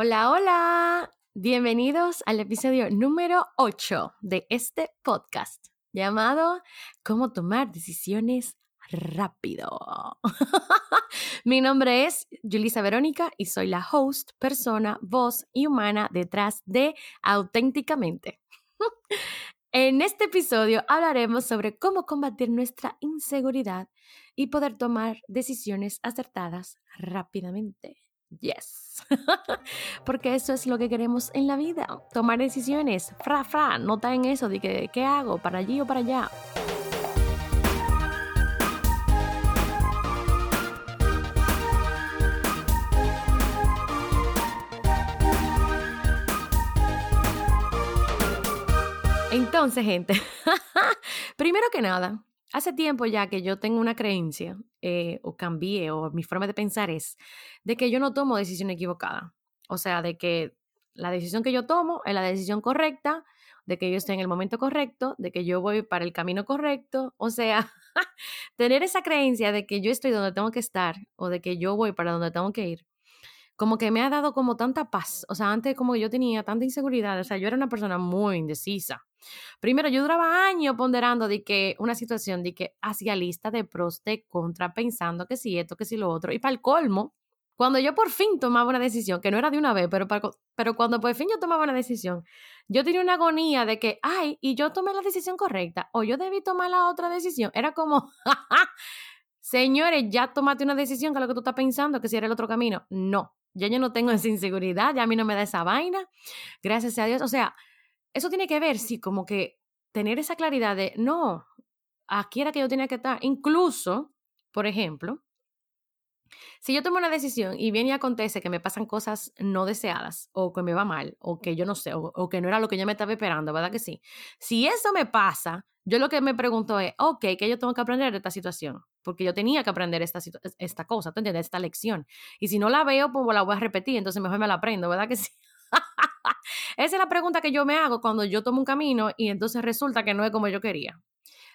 Hola, hola. Bienvenidos al episodio número 8 de este podcast llamado Cómo tomar decisiones rápido. Mi nombre es Julisa Verónica y soy la host, persona, voz y humana detrás de Auténticamente. En este episodio hablaremos sobre cómo combatir nuestra inseguridad y poder tomar decisiones acertadas rápidamente. Yes. Porque eso es lo que queremos en la vida. Tomar decisiones. Fra, fra. Nota en eso de que, ¿qué hago? ¿Para allí o para allá? Entonces, gente, primero que nada, Hace tiempo ya que yo tengo una creencia, eh, o cambié, o mi forma de pensar es de que yo no tomo decisión equivocada. O sea, de que la decisión que yo tomo es la decisión correcta, de que yo estoy en el momento correcto, de que yo voy para el camino correcto. O sea, tener esa creencia de que yo estoy donde tengo que estar o de que yo voy para donde tengo que ir, como que me ha dado como tanta paz. O sea, antes como yo tenía tanta inseguridad, o sea, yo era una persona muy indecisa. Primero, yo duraba años ponderando de que una situación, de que hacía lista de pros, de contra, pensando que si esto, que si lo otro. Y para el colmo, cuando yo por fin tomaba una decisión, que no era de una vez, pero, pero cuando por fin yo tomaba una decisión, yo tenía una agonía de que, ay, y yo tomé la decisión correcta, o yo debí tomar la otra decisión. Era como, señores, ya tomaste una decisión que lo que tú estás pensando, que si era el otro camino. No, ya yo no tengo esa inseguridad, ya a mí no me da esa vaina. Gracias a Dios. O sea, eso tiene que ver, sí, como que tener esa claridad de, no, aquí era que yo tenía que estar. Incluso, por ejemplo, si yo tomo una decisión y viene y acontece que me pasan cosas no deseadas o que me va mal o que yo no sé o, que no era lo que yo me estaba esperando, ¿verdad que sí? Si eso me pasa, yo lo que me pregunto es, ok, ¿qué yo tengo que aprender de esta situación? Porque yo tenía que aprender esta, esta cosa, ¿te entiendes? Esta lección. Y si no la veo, pues la voy a repetir, entonces mejor me la aprendo, ¿verdad que sí? Esa es la pregunta que yo me hago cuando yo tomo un camino y entonces resulta que no es como yo quería.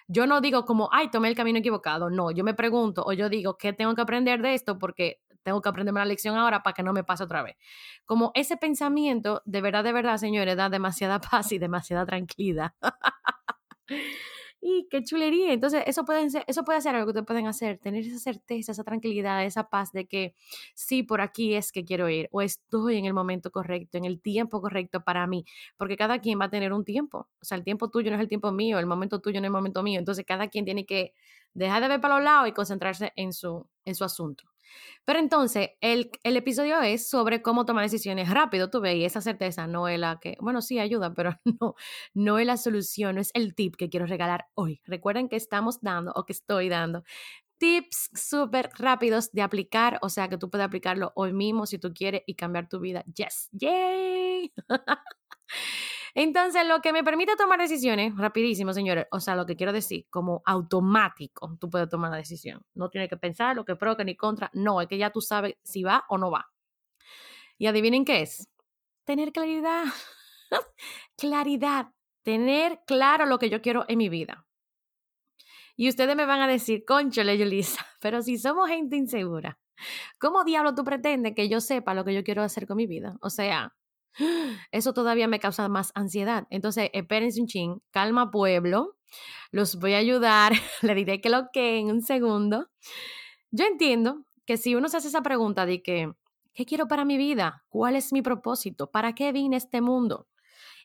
Yo no digo como, ay, tomé el camino equivocado. No, yo me pregunto o yo digo, ¿qué tengo que aprender de esto? Porque tengo que aprenderme la lección ahora para que no me pase otra vez. Como ese pensamiento, de verdad, de verdad, señores, da demasiada paz y demasiada tranquilidad. Y qué chulería. Entonces, eso puede ser, eso puede ser algo que ustedes pueden hacer, tener esa certeza, esa tranquilidad, esa paz de que sí, por aquí es que quiero ir, o estoy en el momento correcto, en el tiempo correcto para mí, porque cada quien va a tener un tiempo. O sea, el tiempo tuyo no es el tiempo mío, el momento tuyo no es el momento mío. Entonces, cada quien tiene que dejar de ver para los lados y concentrarse en su, en su asunto. Pero entonces, el, el, episodio es sobre cómo tomar decisiones rápido, tú ves, y esa certeza no es la que, bueno, sí ayuda, pero no, no es la solución, no es el tip que quiero regalar hoy. Recuerden que estamos dando o que estoy dando tips súper rápidos de aplicar, o sea que tú puedes aplicarlo hoy mismo si tú quieres y cambiar tu vida. Yes, yay. Entonces, lo que me permite tomar decisiones, rapidísimo, señores, o sea, lo que quiero decir, como automático, tú puedes tomar la decisión. No tienes que pensar lo que pro, que ni contra. No, es que ya tú sabes si va o no va. Y adivinen qué es. Tener claridad. claridad. Tener claro lo que yo quiero en mi vida. Y ustedes me van a decir, conchole, Yulisa, pero si somos gente insegura, ¿cómo diablo tú pretendes que yo sepa lo que yo quiero hacer con mi vida? O sea, eso todavía me causa más ansiedad. Entonces, espérense un ching, calma pueblo, los voy a ayudar, le diré que lo que en un segundo. Yo entiendo que si uno se hace esa pregunta de que, ¿qué quiero para mi vida? ¿Cuál es mi propósito? ¿Para qué vine a este mundo?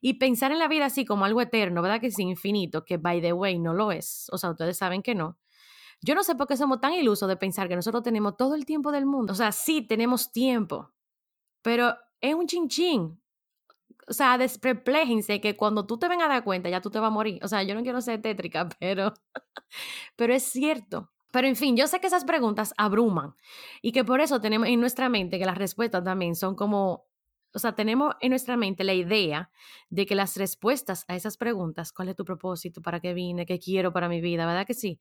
Y pensar en la vida así como algo eterno, ¿verdad? Que es infinito, que by the way no lo es. O sea, ustedes saben que no. Yo no sé por qué somos tan ilusos de pensar que nosotros tenemos todo el tiempo del mundo. O sea, sí tenemos tiempo, pero es un chinchín. O sea, desprepléjense que cuando tú te vengas a dar cuenta, ya tú te vas a morir. O sea, yo no quiero ser tétrica, pero, pero es cierto. Pero en fin, yo sé que esas preguntas abruman y que por eso tenemos en nuestra mente que las respuestas también son como o sea, tenemos en nuestra mente la idea de que las respuestas a esas preguntas, ¿cuál es tu propósito? ¿Para qué vine? ¿Qué quiero para mi vida? ¿Verdad que sí?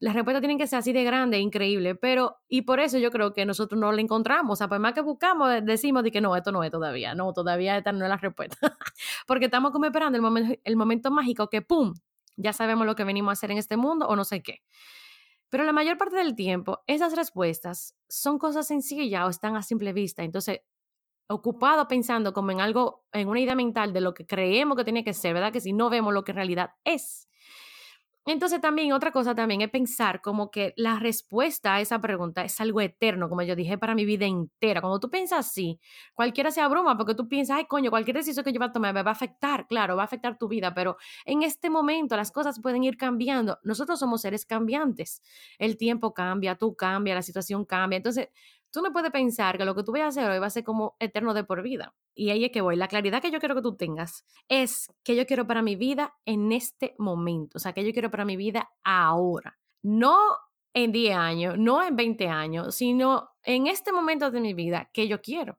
Las respuestas tienen que ser así de grande, increíble, pero, y por eso yo creo que nosotros no la encontramos. O sea, por más que buscamos, decimos de que no, esto no es todavía, no, todavía esta no es la respuesta. Porque estamos como esperando el momento, el momento mágico que, ¡pum!, ya sabemos lo que venimos a hacer en este mundo o no sé qué. Pero la mayor parte del tiempo, esas respuestas son cosas sencillas o están a simple vista. Entonces, ocupado pensando como en algo, en una idea mental de lo que creemos que tiene que ser, ¿verdad? Que si no vemos lo que en realidad es. Entonces también otra cosa también es pensar como que la respuesta a esa pregunta es algo eterno, como yo dije, para mi vida entera. Cuando tú piensas así, cualquiera se abruma porque tú piensas, ay coño, cualquier decisión que yo va a tomar me va a afectar, claro, va a afectar tu vida, pero en este momento las cosas pueden ir cambiando. Nosotros somos seres cambiantes. El tiempo cambia, tú cambias, la situación cambia. Entonces, tú no puedes pensar que lo que tú vayas a hacer hoy va a ser como eterno de por vida. Y ahí es que voy. La claridad que yo quiero que tú tengas es que yo quiero para mi vida en este momento. O sea, que yo quiero para mi vida ahora. No en 10 años, no en 20 años, sino en este momento de mi vida que yo quiero.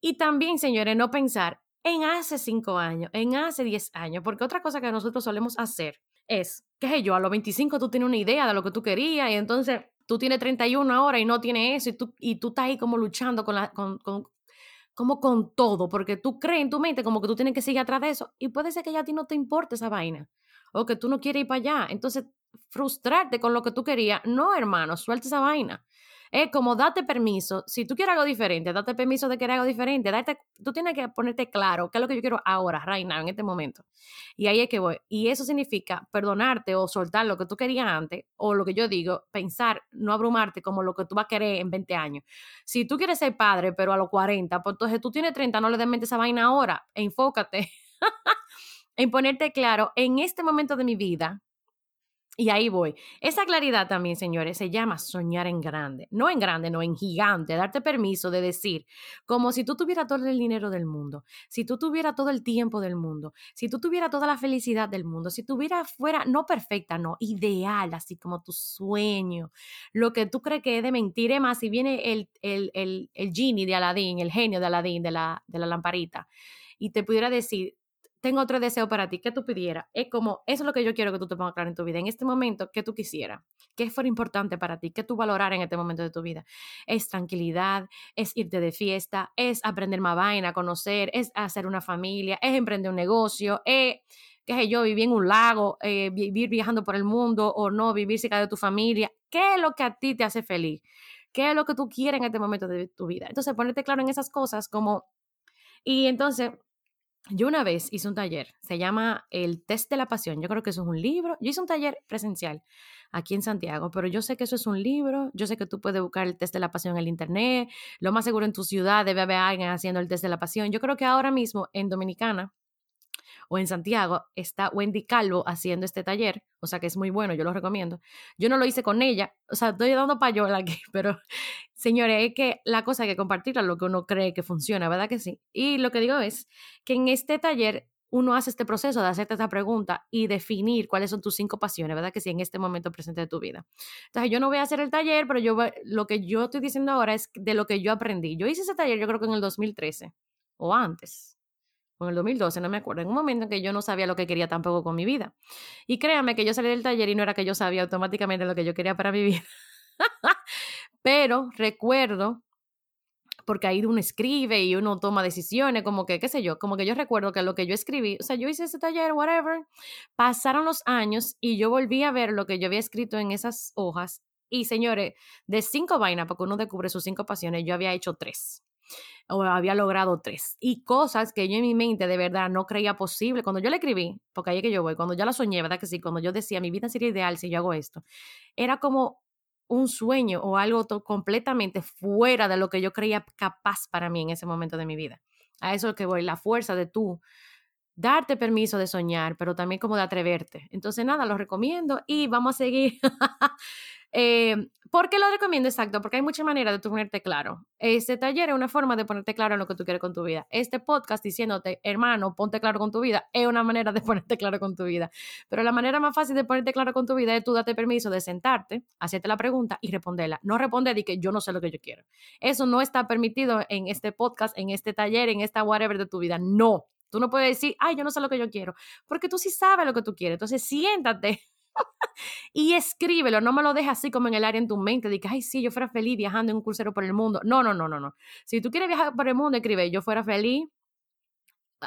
Y también, señores, no pensar en hace 5 años, en hace 10 años, porque otra cosa que nosotros solemos hacer es, qué sé yo, a los 25 tú tienes una idea de lo que tú querías y entonces tú tienes 31 ahora y no tienes eso y tú, y tú estás ahí como luchando con, la, con, como con todo, porque tú crees en tu mente como que tú tienes que seguir atrás de eso y puede ser que ya a ti no te importe esa vaina o que tú no quieres ir para allá. Entonces, frustrarte con lo que tú querías, no, hermano, suelta esa vaina. Es como date permiso. Si tú quieres algo diferente, date permiso de querer algo diferente. Date, tú tienes que ponerte claro qué es lo que yo quiero ahora, right now, en este momento. Y ahí es que voy. Y eso significa perdonarte o soltar lo que tú querías antes, o lo que yo digo, pensar, no abrumarte como lo que tú vas a querer en 20 años. Si tú quieres ser padre, pero a los 40, pues entonces tú tienes 30, no le des mente esa vaina ahora. enfócate en ponerte claro en este momento de mi vida y ahí voy. Esa claridad también, señores, se llama soñar en grande. No en grande, no en gigante. Darte permiso de decir, como si tú tuvieras todo el dinero del mundo, si tú tuvieras todo el tiempo del mundo, si tú tuvieras toda la felicidad del mundo, si tuvieras fuera, no perfecta, no, ideal, así como tu sueño, lo que tú crees que es de mentira. más, si viene el, el, el, el genie de Aladín, el genio de Aladín, de la, de la lamparita, y te pudiera decir, tengo otro deseo para ti, que tú pidieras. Es como, eso es lo que yo quiero que tú te pongas claro en tu vida. En este momento, ¿qué tú quisieras? ¿Qué fuera importante para ti? ¿Qué tú valorar en este momento de tu vida? Es tranquilidad, es irte de fiesta, es aprender más vaina, conocer, es hacer una familia, es emprender un negocio, es, qué sé yo, vivir en un lago, eh, vivir viajando por el mundo o no, vivir cerca de tu familia. ¿Qué es lo que a ti te hace feliz? ¿Qué es lo que tú quieres en este momento de tu vida? Entonces, ponerte claro en esas cosas como... Y entonces, yo una vez hice un taller, se llama El Test de la Pasión. Yo creo que eso es un libro. Yo hice un taller presencial aquí en Santiago, pero yo sé que eso es un libro. Yo sé que tú puedes buscar el Test de la Pasión en el Internet. Lo más seguro en tu ciudad debe haber alguien haciendo el Test de la Pasión. Yo creo que ahora mismo en Dominicana o en Santiago está Wendy Calvo haciendo este taller, o sea que es muy bueno, yo lo recomiendo. Yo no lo hice con ella, o sea, estoy dando payola aquí, pero señores, es que la cosa hay que compartirla, lo que uno cree que funciona, ¿verdad que sí? Y lo que digo es que en este taller uno hace este proceso de hacerte esta pregunta y definir cuáles son tus cinco pasiones, ¿verdad? Que sí, en este momento presente de tu vida. Entonces, yo no voy a hacer el taller, pero yo lo que yo estoy diciendo ahora es de lo que yo aprendí. Yo hice ese taller, yo creo que en el 2013 o antes, o en el 2012, no me acuerdo, en un momento en que yo no sabía lo que quería tampoco con mi vida. Y créanme que yo salí del taller y no era que yo sabía automáticamente lo que yo quería para mi vida. Pero recuerdo, porque ahí uno escribe y uno toma decisiones, como que, qué sé yo, como que yo recuerdo que lo que yo escribí, o sea, yo hice ese taller, whatever, pasaron los años y yo volví a ver lo que yo había escrito en esas hojas. Y señores, de cinco vainas, porque uno descubre sus cinco pasiones, yo había hecho tres o había logrado tres. Y cosas que yo en mi mente de verdad no creía posible. Cuando yo le escribí, porque ahí es que yo voy, cuando ya la soñé, ¿verdad que sí? Cuando yo decía, mi vida sería ideal si yo hago esto, era como un sueño o algo completamente fuera de lo que yo creía capaz para mí en ese momento de mi vida. A eso es que voy, la fuerza de tú darte permiso de soñar, pero también como de atreverte. Entonces, nada, lo recomiendo y vamos a seguir Eh, ¿Por qué lo recomiendo exacto? Porque hay muchas maneras de tú ponerte claro. Este taller es una forma de ponerte claro en lo que tú quieres con tu vida. Este podcast diciéndote, hermano, ponte claro con tu vida, es una manera de ponerte claro con tu vida. Pero la manera más fácil de ponerte claro con tu vida es tú date permiso de sentarte, hacerte la pregunta y responderla. No responder de que yo no sé lo que yo quiero. Eso no está permitido en este podcast, en este taller, en esta whatever de tu vida. No. Tú no puedes decir, ay, yo no sé lo que yo quiero, porque tú sí sabes lo que tú quieres. Entonces, siéntate y escríbelo, no me lo dejes así como en el área en tu mente, de que, ay, sí, yo fuera feliz viajando en un crucero por el mundo. No, no, no, no, no. Si tú quieres viajar por el mundo, escribe, yo fuera feliz.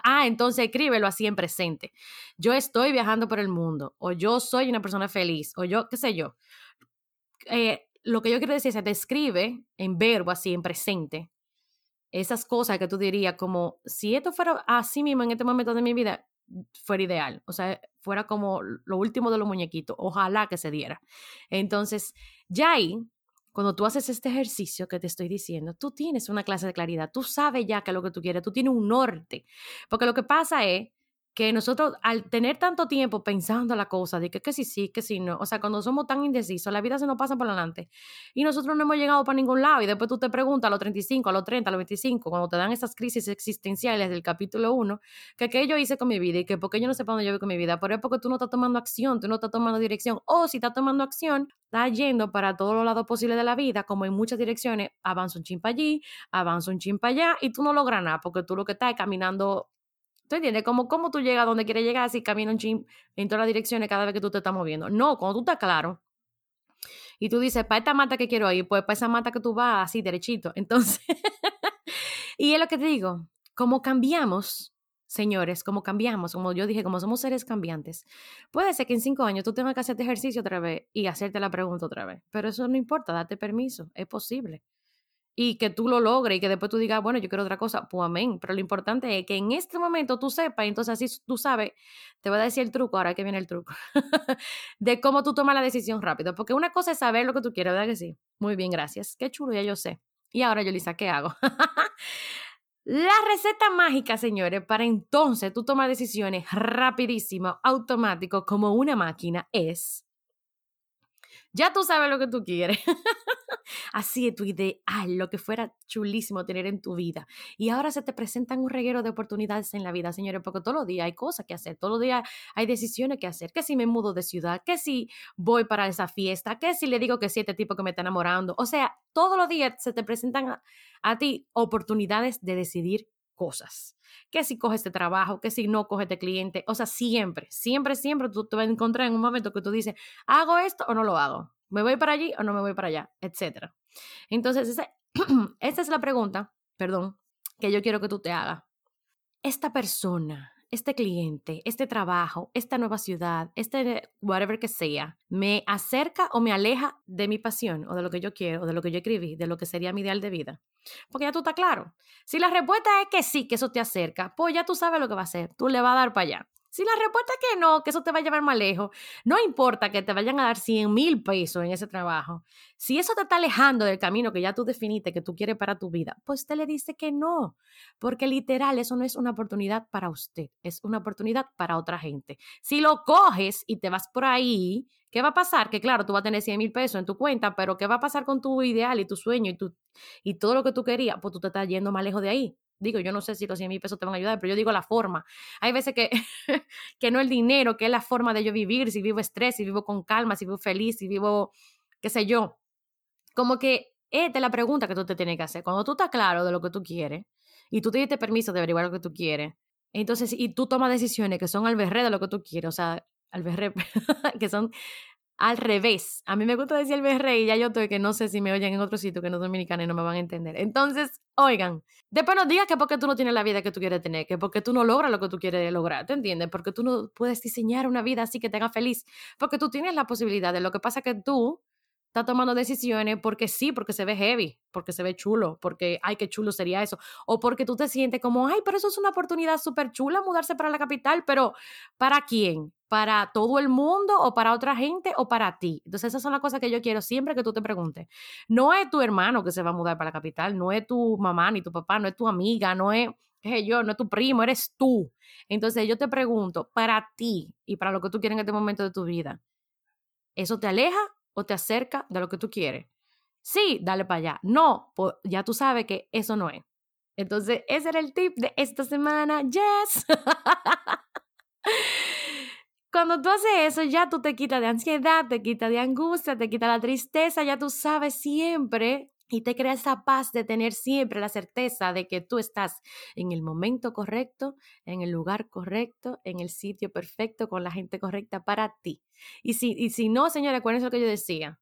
Ah, entonces escríbelo así en presente. Yo estoy viajando por el mundo, o yo soy una persona feliz, o yo, qué sé yo. Eh, lo que yo quiero decir es que te escribe en verbo así, en presente, esas cosas que tú dirías como, si esto fuera así mismo en este momento de mi vida, fuera ideal, o sea, fuera como lo último de los muñequitos, ojalá que se diera. Entonces, ya ahí, cuando tú haces este ejercicio que te estoy diciendo, tú tienes una clase de claridad, tú sabes ya qué es lo que tú quieres, tú tienes un norte, porque lo que pasa es que nosotros al tener tanto tiempo pensando la cosa, de que, sí, sí, que sí, no, o sea, cuando somos tan indecisos, la vida se nos pasa por delante y nosotros no hemos llegado para ningún lado y después tú te preguntas a los 35, a los 30, a los 25, cuando te dan esas crisis existenciales del capítulo 1, que qué yo hice con mi vida y que por qué yo no sé para dónde yo voy con mi vida, pero es porque tú no estás tomando acción, tú no estás tomando dirección o si estás tomando acción, estás yendo para todos los lados posibles de la vida, como en muchas direcciones, avanza un chimpa allí, avanza un chimpa allá y tú no logras nada porque tú lo que estás es caminando ¿Tú entiendes? Como cómo tú llegas a donde quieres llegar si caminas un chim en todas las direcciones cada vez que tú te estás moviendo. No, cuando tú estás claro y tú dices, para esta mata que quiero ir, pues para esa mata que tú vas así derechito. Entonces, y es lo que te digo, como cambiamos, señores, como cambiamos, como yo dije, como somos seres cambiantes, puede ser que en cinco años tú tengas que hacerte ejercicio otra vez y hacerte la pregunta otra vez, pero eso no importa, date permiso, es posible y que tú lo logres y que después tú digas, bueno, yo quiero otra cosa, pues amén. Pero lo importante es que en este momento tú sepas, entonces así tú sabes, te voy a decir el truco, ahora que viene el truco, de cómo tú tomas la decisión rápido. Porque una cosa es saber lo que tú quieres, ¿verdad que sí? Muy bien, gracias. Qué chulo, ya yo sé. Y ahora, Yolisa, ¿qué hago? La receta mágica, señores, para entonces tú tomar decisiones rapidísimo, automático, como una máquina, es ya tú sabes lo que tú quieres. Así es tu ideal, lo que fuera chulísimo tener en tu vida. Y ahora se te presentan un reguero de oportunidades en la vida, señores, porque todos los días hay cosas que hacer, todos los días hay decisiones que hacer. Que si me mudo de ciudad, que si voy para esa fiesta, que si le digo que sí a este tipo que me está enamorando. O sea, todos los días se te presentan a ti oportunidades de decidir cosas. Que si coges este trabajo, que si no coges este cliente. O sea, siempre, siempre, siempre tú te vas a encontrar en un momento que tú dices, ¿hago esto o no lo hago? ¿Me voy para allí o no me voy para allá? Etcétera. Entonces, esa, esta es la pregunta, perdón, que yo quiero que tú te hagas. Esta persona, este cliente, este trabajo, esta nueva ciudad, este whatever que sea, me acerca o me aleja de mi pasión o de lo que yo quiero o de lo que yo escribí, de lo que sería mi ideal de vida. Porque ya tú estás claro. Si la respuesta es que sí, que eso te acerca, pues ya tú sabes lo que va a hacer. Tú le vas a dar para allá. Si la respuesta es que no, que eso te va a llevar más lejos, no importa que te vayan a dar 100 mil pesos en ese trabajo. Si eso te está alejando del camino que ya tú definiste que tú quieres para tu vida, pues te le dice que no. Porque literal, eso no es una oportunidad para usted, es una oportunidad para otra gente. Si lo coges y te vas por ahí, ¿qué va a pasar? Que claro, tú vas a tener 100 mil pesos en tu cuenta, pero ¿qué va a pasar con tu ideal y tu sueño y, tu, y todo lo que tú querías? Pues tú te estás yendo más lejos de ahí. Digo, yo no sé si los 100 mil pesos te van a ayudar, pero yo digo la forma. Hay veces que, que no el dinero, que es la forma de yo vivir, si vivo estrés, si vivo con calma, si vivo feliz, si vivo, qué sé yo. Como que esta es la pregunta que tú te tienes que hacer. Cuando tú estás claro de lo que tú quieres y tú te diste permiso de averiguar lo que tú quieres, entonces, y tú tomas decisiones que son al berré de lo que tú quieres, o sea, al berré, que son al revés. A mí me gusta decir el y ya yo estoy que no sé si me oyen en otro sitio que no es dominicano y no me van a entender. Entonces, oigan, después no digas que porque tú no tienes la vida que tú quieres tener, que porque tú no logras lo que tú quieres lograr, ¿te entiendes? Porque tú no puedes diseñar una vida así que te haga feliz, porque tú tienes la posibilidad de lo que pasa que tú estás tomando decisiones porque sí, porque se ve heavy, porque se ve chulo, porque, ay, qué chulo sería eso, o porque tú te sientes como, ay, pero eso es una oportunidad súper chula mudarse para la capital, pero ¿para quién? ¿Para todo el mundo o para otra gente o para ti? Entonces esas son las cosas que yo quiero siempre que tú te preguntes. No es tu hermano que se va a mudar para la capital, no es tu mamá ni tu papá, no es tu amiga, no es yo, no es tu primo, eres tú. Entonces yo te pregunto, para ti y para lo que tú quieres en este momento de tu vida, ¿eso te aleja o te acerca de lo que tú quieres. Sí, dale para allá. No, pues ya tú sabes que eso no es. Entonces, ese era el tip de esta semana. Yes. Cuando tú haces eso, ya tú te quitas de ansiedad, te quitas de angustia, te quitas la tristeza, ya tú sabes siempre y te crea esa paz de tener siempre la certeza de que tú estás en el momento correcto, en el lugar correcto, en el sitio perfecto, con la gente correcta para ti. Y si, y si no, señora, acuérdense lo que yo decía.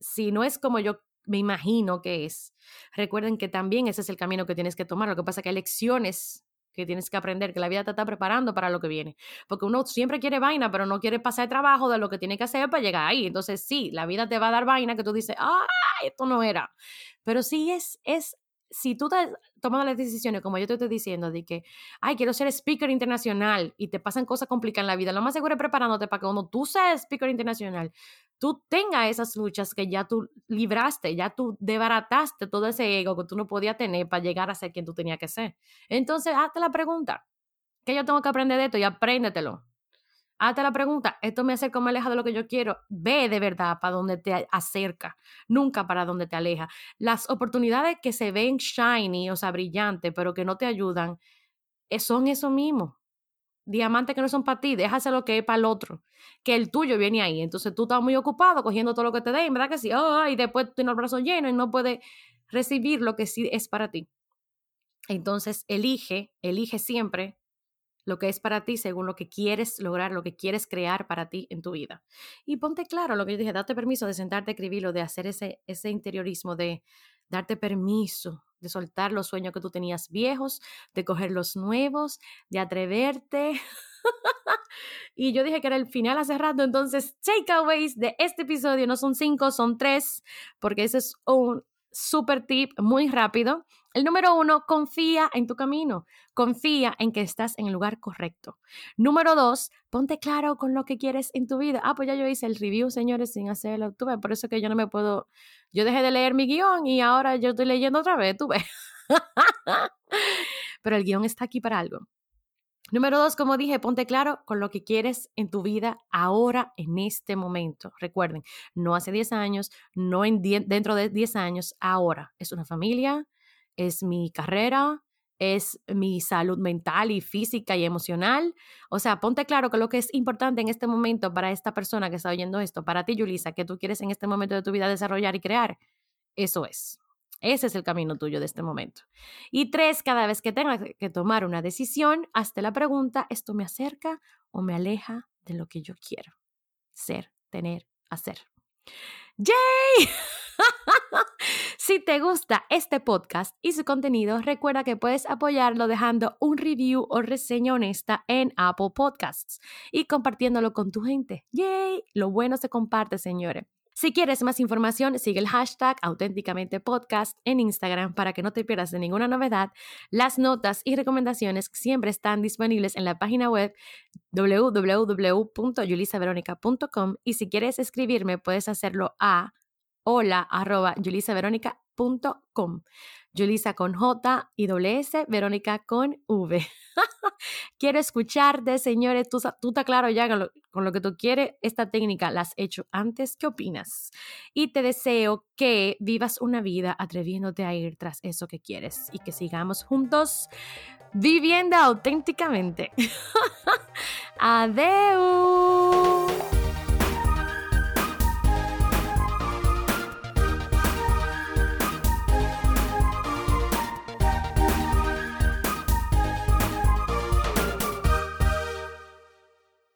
Si no es como yo me imagino que es, recuerden que también ese es el camino que tienes que tomar. Lo que pasa es que hay lecciones que tienes que aprender, que la vida te está preparando para lo que viene. Porque uno siempre quiere vaina, pero no quiere pasar trabajo de lo que tiene que hacer para llegar ahí. Entonces, sí, la vida te va a dar vaina que tú dices, ah, esto no era. Pero sí es, es si tú estás tomando las decisiones, como yo te estoy diciendo, de que, ay, quiero ser speaker internacional y te pasan cosas complicadas en la vida, lo más seguro es preparándote para que cuando tú seas speaker internacional, tú tengas esas luchas que ya tú libraste, ya tú debarataste todo ese ego que tú no podías tener para llegar a ser quien tú tenías que ser. Entonces, hazte la pregunta, ¿qué yo tengo que aprender de esto? Y apréndetelo. Hazte la pregunta, ¿esto me acerca o me aleja de lo que yo quiero? Ve de verdad para donde te acerca, nunca para donde te aleja. Las oportunidades que se ven shiny, o sea, brillantes, pero que no te ayudan, eh, son eso mismo. Diamantes que no son para ti, déjase que es para el otro. Que el tuyo viene ahí. Entonces tú estás muy ocupado cogiendo todo lo que te den, ¿verdad que sí? Oh, y después tienes el brazo lleno y no puedes recibir lo que sí es para ti. Entonces elige, elige siempre lo que es para ti según lo que quieres lograr, lo que quieres crear para ti en tu vida. Y ponte claro lo que yo dije, date permiso de sentarte a escribirlo, de hacer ese, ese interiorismo, de darte permiso de soltar los sueños que tú tenías viejos, de coger los nuevos, de atreverte. y yo dije que era el final hace entonces takeaways de este episodio no son cinco, son tres, porque ese es un super tip muy rápido. El número uno, confía en tu camino, confía en que estás en el lugar correcto. Número dos, ponte claro con lo que quieres en tu vida. Ah, pues ya yo hice el review, señores, sin hacerlo. Tú ves, por eso que yo no me puedo, yo dejé de leer mi guion y ahora yo estoy leyendo otra vez, tú ves. Pero el guion está aquí para algo. Número dos, como dije, ponte claro con lo que quieres en tu vida ahora, en este momento. Recuerden, no hace 10 años, no en dentro de 10 años, ahora. Es una familia, es mi carrera, es mi salud mental y física y emocional. O sea, ponte claro que lo que es importante en este momento para esta persona que está oyendo esto, para ti, Yulisa, que tú quieres en este momento de tu vida desarrollar y crear, eso es. Ese es el camino tuyo de este momento. Y tres, cada vez que tengas que tomar una decisión, hazte la pregunta, ¿esto me acerca o me aleja de lo que yo quiero? Ser, tener, hacer. ¡Yay! si te gusta este podcast y su contenido, recuerda que puedes apoyarlo dejando un review o reseña honesta en Apple Podcasts y compartiéndolo con tu gente. ¡Yay! Lo bueno se comparte, señores. Si quieres más información, sigue el hashtag auténticamente podcast en Instagram para que no te pierdas de ninguna novedad. Las notas y recomendaciones siempre están disponibles en la página web www.yulisaveronica.com y si quieres escribirme puedes hacerlo a hola arroba Julisa con J y S, Verónica con V. Quiero escucharte, señores. Tú, tú estás claro ya con lo, con lo, que tú quieres. Esta técnica la has hecho antes. ¿Qué opinas? Y te deseo que vivas una vida atreviéndote a ir tras eso que quieres y que sigamos juntos viviendo auténticamente. Adeu.